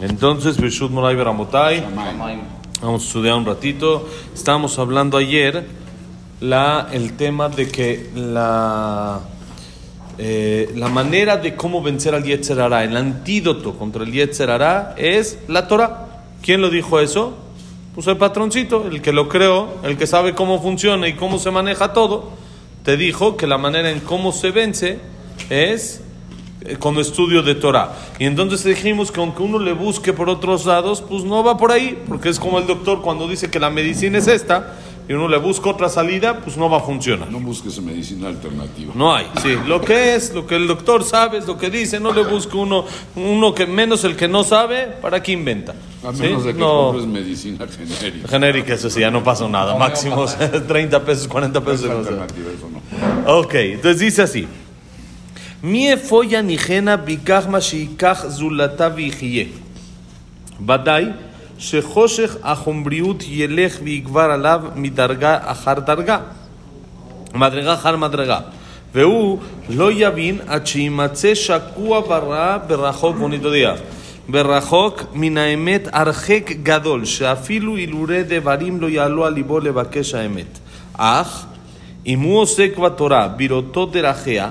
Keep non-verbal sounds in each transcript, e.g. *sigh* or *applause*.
Entonces, Bishut Moray Beramotai, vamos a estudiar un ratito. Estábamos hablando ayer la, el tema de que la, eh, la manera de cómo vencer al Yetzer Hará, el antídoto contra el Yetzer Hará es la Torah. ¿Quién lo dijo eso? Pues el patroncito, el que lo creó, el que sabe cómo funciona y cómo se maneja todo, te dijo que la manera en cómo se vence es con estudio de Torah. Y entonces dijimos que aunque uno le busque por otros lados, pues no va por ahí, porque es como el doctor cuando dice que la medicina es esta, y uno le busca otra salida, pues no va a funcionar. No busques medicina alternativa. No hay, sí. Lo que es, lo que el doctor sabe, es lo que dice, no le busque uno, uno que menos el que no sabe, ¿para qué inventa? A ¿Sí? menos de que No. compres medicina genérica. Genérica, eso sí, ya no pasa nada. Máximo 30 *laughs* pesos, 40 No es pesos. alternativa, eso no. Ok, entonces dice así. מי אפוא יניחנה ביקח מה שייקח זולתה ויחיה. ודאי שחושך החומריות ילך ויגבר עליו מדרגה אחר דרגה. מדרגה אחר מדרגה. והוא לא יבין עד שימצא שקוע ברע ברחוק, בוא נתודיע, ברחוק מן האמת הרחק גדול, שאפילו אילולי דברים לא יעלו על ליבו לבקש האמת. אך אם הוא עוסק בתורה, בראותו דרכיה,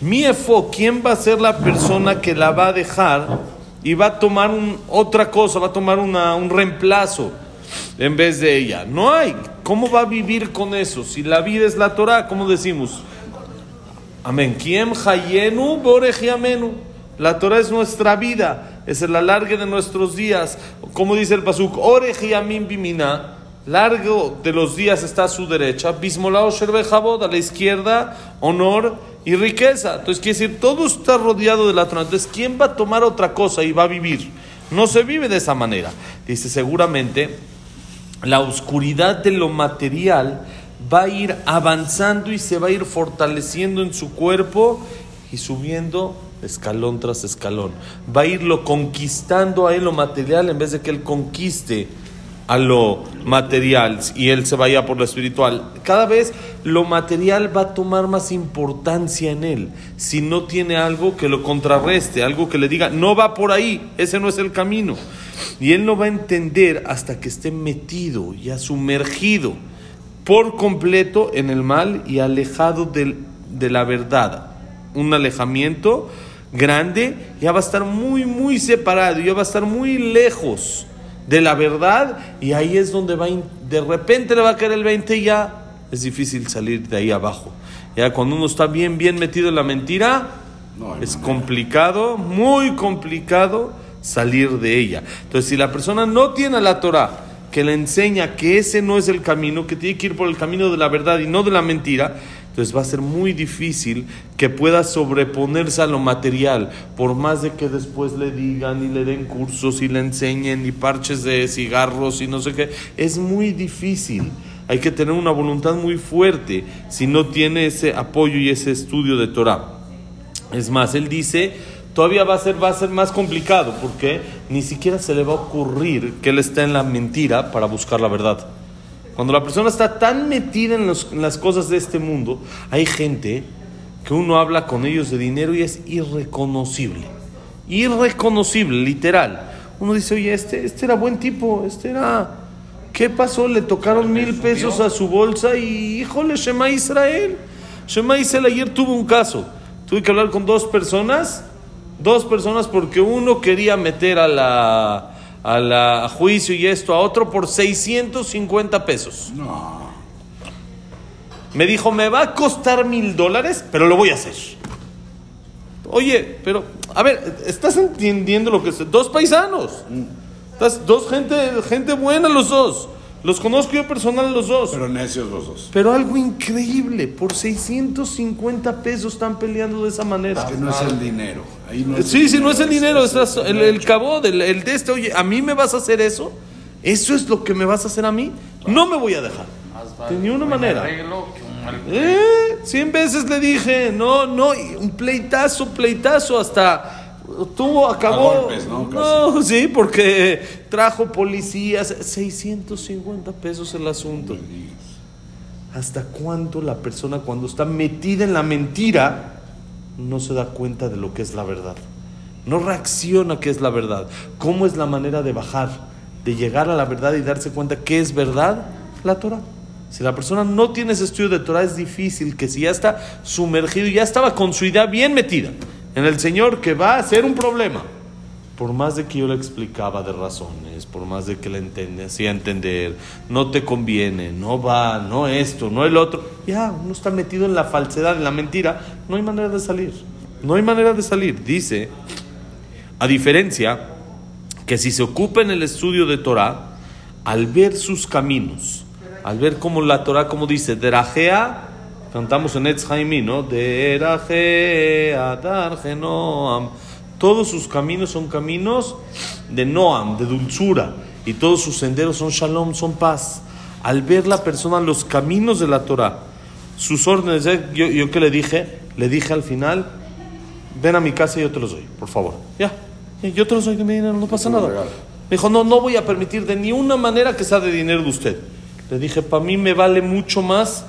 mi efo, ¿quién va a ser la persona que la va a dejar y va a tomar otra cosa, va a tomar un reemplazo en vez de ella? No hay. ¿Cómo va a vivir con eso? Si la vida es la Torah, ¿cómo decimos? Amén. Hayenu borejiamenu. La Torah es nuestra vida, es el alargue de nuestros días. Como dice el pasuk, orejiamim bimina. Largo de los días está a su derecha, bismolao sherbejabod, a la izquierda, honor y riqueza. Entonces quiere decir, todo está rodeado de la Torah. Entonces, ¿quién va a tomar otra cosa y va a vivir? No se vive de esa manera. Dice, seguramente la oscuridad de lo material va a ir avanzando y se va a ir fortaleciendo en su cuerpo y subiendo escalón tras escalón. Va a irlo conquistando a él lo material en vez de que él conquiste a lo material y él se vaya por lo espiritual. Cada vez lo material va a tomar más importancia en él. Si no tiene algo que lo contrarreste, algo que le diga, no va por ahí, ese no es el camino. Y él no va a entender hasta que esté metido, ya sumergido por completo en el mal y alejado del- de la verdad. Un alejamiento grande, ya va a estar muy, muy separado, ya va a estar muy lejos de la verdad y ahí es donde va, de repente le va a caer el 20 y ya es difícil salir de ahí abajo. Ya cuando uno está bien, bien metido en la mentira, No es manera. complicado, muy complicado salir de ella. Entonces, si la persona no tiene la Torah que le enseña que ese no es el camino, que tiene que ir por el camino de la verdad y no de la mentira, entonces va a ser muy difícil que pueda sobreponerse a lo material, por más de que después le digan y le den cursos y le enseñen y parches de cigarros y no sé qué, es muy difícil. Hay que tener una voluntad muy fuerte si no tiene ese apoyo y ese estudio de Torah. Es más, él dice, todavía va a ser, va a ser más complicado, porque ni siquiera se le va a ocurrir que él está en la mentira para buscar la verdad. Cuando la persona está tan metida en, los- en las cosas de este mundo, hay gente que uno habla con ellos de dinero y es irreconocible. Irreconocible, literal. Uno dice, oye, este, este era buen tipo, este era... ¿Qué pasó? Le tocaron mil pesos a su bolsa y, híjole, Shema Israel. Shema Israel ayer tuvo un caso. Tuve que hablar con dos personas, dos personas porque uno quería meter a la, a la a juicio y esto a otro por 650 pesos. No. Me dijo, me va a costar mil dólares, pero lo voy a hacer. Oye, pero, a ver, ¿estás entendiendo lo que es? Dos paisanos. Estás, dos gente, gente buena los dos. Los conozco yo personal los dos. Pero necios los dos. Pero algo increíble, por 650 pesos están peleando de esa manera. Es que no es el dinero. Ahí no es Sí, el sí, no es el dinero, es es el, el cabo del el de este. Oye, ¿a mí me vas a hacer eso? ¿Eso es lo que me vas a hacer a mí? No me voy a dejar. De ninguna manera. Eh, cien veces le dije, no, no, un pleitazo, pleitazo, hasta tuvo, acabó. A golpes, ¿no? No, sí, porque trajo policías, 650 pesos el asunto. ¿Hasta cuánto la persona cuando está metida en la mentira no se da cuenta de lo que es la verdad? No reacciona que es la verdad. ¿Cómo es la manera de bajar, de llegar a la verdad y darse cuenta que es verdad? La Torah. Si la persona no tiene ese estudio de Torah es difícil que si ya está sumergido, ya estaba con su idea bien metida en el Señor que va a ser un problema. Por más de que yo le explicaba de razones, por más de que le entendía, hacía entender, no te conviene, no va, no esto, no el otro, ya uno está metido en la falsedad, en la mentira, no hay manera de salir. No hay manera de salir. Dice, a diferencia que si se ocupa en el estudio de Torah, al ver sus caminos, al ver cómo la Torah, como dice, Derajea, cantamos en Etz Haimi, ¿no? Derajea, Darje Noam. Todos sus caminos son caminos de Noam, de dulzura, y todos sus senderos son Shalom, son paz. Al ver la persona los caminos de la Torah, sus órdenes, ¿eh? yo, yo que le dije, le dije al final, ven a mi casa y yo te los doy, por favor. Ya, yo te los doy de mi dinero, no pasa nada. Me dijo, no, no voy a permitir de ninguna manera que sea de dinero de usted. Le dije, para mí me vale mucho más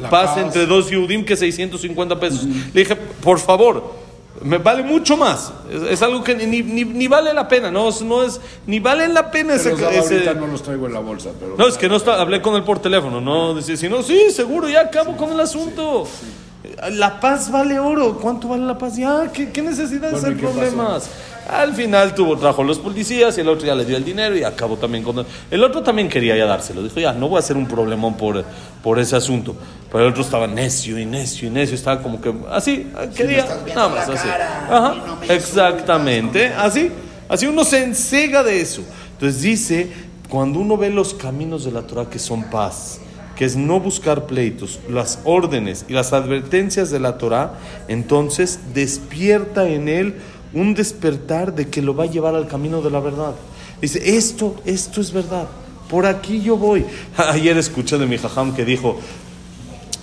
La paz, paz. entre dos Yudim que 650 pesos. Le dije, por favor, me vale mucho más. Es, es algo que ni, ni, ni vale la pena, no, Es- no es, ni vale la pena ese... Ese- ahorita no los traigo en la bolsa. Pero no, es que no está, hablé con él por teléfono, no, decía, si no, sí, seguro, ya acabo con el asunto. La paz vale oro, ¿cuánto vale la paz? Ya, ¿qué, qué necesidad de Bueno, hacer problemas? Al final tuvo, trajo los policías y el otro ya le dio el dinero y acabó también con... El otro también quería ya dárselo, dijo, ya, no voy a hacer un problemón por, por ese asunto. Pero el otro estaba necio y necio y necio, estaba como que así, quería, nada más así. cara, Ajá, no exactamente, así, así uno se ensega de eso. Entonces dice, cuando uno ve los caminos de la Torah que son paz, que es no buscar pleitos, las órdenes y las advertencias de la Torah, entonces despierta en él un despertar de que lo va a llevar al camino de la verdad. Dice, esto, esto es verdad, por aquí yo voy. *laughs* Ayer escuché de mi jajam que dijo,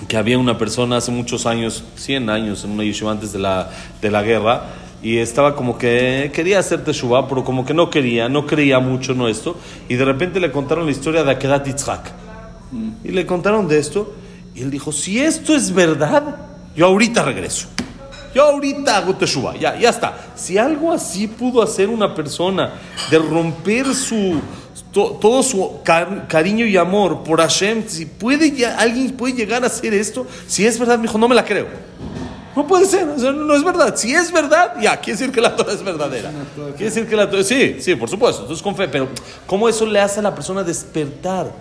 que había una persona hace muchos años, 100 años, en una yeshiva antes de la, de la guerra, y estaba como que quería hacer teshuvah, pero como que no quería, no creía mucho en esto, y de repente le contaron la historia de Akedat Yitzhak. Y le contaron de esto, y él dijo, si esto es verdad, yo ahorita regreso. Yo ahorita hago teshuvah, ya, ya está. Si algo así pudo hacer una persona de romper su to- todo su car- cariño y amor por Hashem, si puede ya, alguien puede llegar a hacer esto, si es verdad, me dijo, no me la creo. No puede ser, o sea, no es verdad. Si es verdad, ya, quiere decir que la Torah es verdadera. Quiere decir que la Torah, sí, sí, por supuesto, entonces con fe, pero ¿cómo eso le hace a la persona despertar?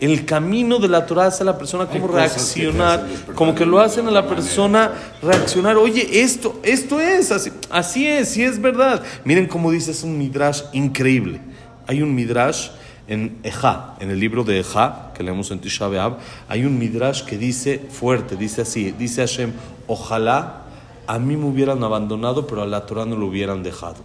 El camino de la Torah hace a la persona cómo reaccionar, como que lo hacen a la persona reaccionar. Oye, esto, esto es, así, así es, sí es verdad. Miren cómo dice, es un midrash increíble. Hay un midrash en Ejá, en el libro de Ejá, que leemos en Tisha B'Av, hay un midrash que dice fuerte, dice así, dice Hashem, ojalá a mí me hubieran abandonado, pero a la Torah no lo hubieran dejado.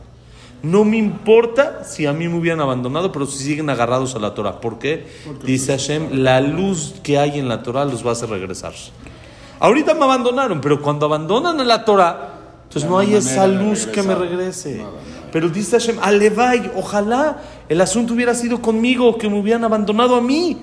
No me importa si a mí me hubieran abandonado, pero si siguen agarrados a la Torah. ¿Por qué? Dice Hashem, la luz que hay en la Torah los va a hacer regresar. Ahorita me abandonaron, pero cuando abandonan a la Torah, entonces no hay esa luz que me regrese. Nada, nada. Pero dice Hashem, alevay, ojalá el asunto hubiera sido conmigo, que me hubieran abandonado a mí.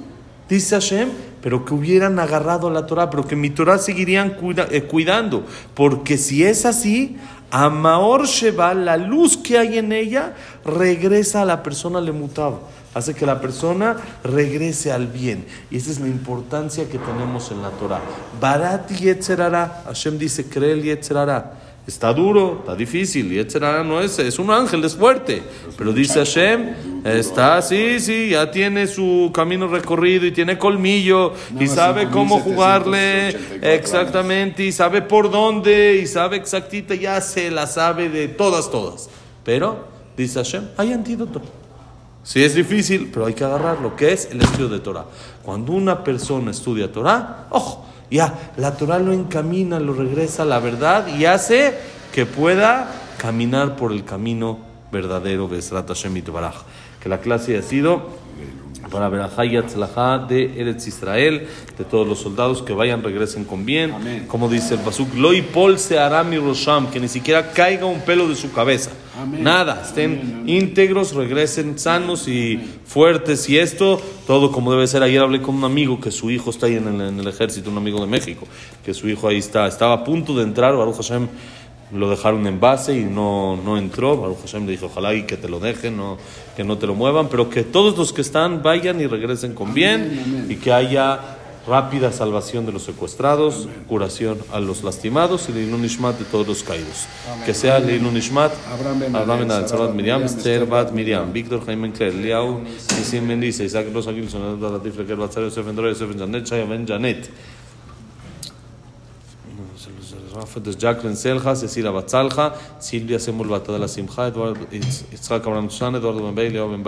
Dice Hashem, pero que hubieran agarrado la Torah, pero que mi Torah seguirían cuida- eh, cuidando. Porque si es así, a Maor Sheba, la luz que hay en ella, regresa a la persona lemutab. Hace que la persona regrese al bien. Y esa es la importancia que tenemos en la Torah. Barat Yetzerara. Hashem dice, cree el Yetzerara. Está duro, está difícil. Yetzerara no es, es un ángel, es fuerte. Pero dice Hashem, está así, sí, ya tiene su camino recorrido y tiene colmillo y sabe cómo 5,784 jugarle exactamente y sabe por dónde y sabe exactita, ya se la sabe de todas, todas. Pero, dice Hashem, hay antídoto. Sí es difícil, pero hay que agarrar lo que es el estudio de Torah. Cuando una persona estudia Torah, ojo, ya, la Torah lo encamina, lo regresa a la verdad y hace que pueda caminar por el camino verdadero de Hashem y Baraj. Que la clase ha sido para Berajá y de Eretz Israel, de todos los soldados que vayan, regresen con bien. Amén. Como dice el Pasuk, Loi Pol se hará mi Rosham, que ni siquiera caiga un pelo de su cabeza. Amén. Nada, estén íntegros, regresen sanos y fuertes y esto, todo como debe ser. Ayer hablé con un amigo que su hijo está ahí en el, en el ejército, un amigo de México, que su hijo ahí está, estaba a punto de entrar, Baruch Hashem lo dejaron en base y no, no entró. Baruch Hashem le dijo, ojalá y que te lo dejen, no, que no te lo muevan, pero que todos los que están vayan y regresen con bien y que haya rápida salvación de los secuestrados, curación a los lastimados y Leilun Ishmat de todos los caídos. Que sea Leilun Ishmat, Abraham Ben Sarbat Miriam, Esther Bat Miriam, Víctor Jaime Encler, Liao, Nisim Mendiza, Isaac Rosa Gilson, Latif Leker Batzar, Yosef Endora, Yosef Janet, Shaya Ben Janet. Rafet Jacqueline Selja, Cecilia Batzalja, Silvia Semul Bata de la Simja, Eduardo Itzhak Abraham Tushan, Eduardo Ben Bey, Leo Ben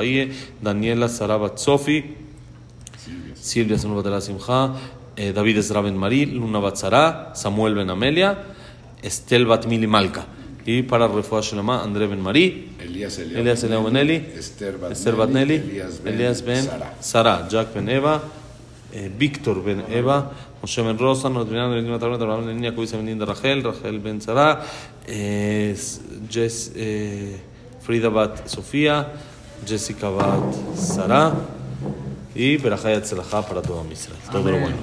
Daniela Sarabat Sofi, Silvia Simja, eh, David Ezra Ben Marí, Luna Batzara, Samuel Ben Amelia, Estel Bat Mili Malka. Y para Refuah Shelema, André Ben Marí, Elías Eliao Elias Eleo Ben Eli, Esther Batnelli, Elías Ben Sara. Jack Ben Eva, eh, Víctor Ben Eva, Moshe Ben Rosa, Nordinano, Benjamin Tarnet, Abraham Ben Niña, Cuisa Ben Linda Rachel, Rachel Ben Sara, eh, Jess, eh, Frida Bat Sofía, Jessica Bat Sara y Berajá y Atzelaja para todo Israel. Todo lo bueno.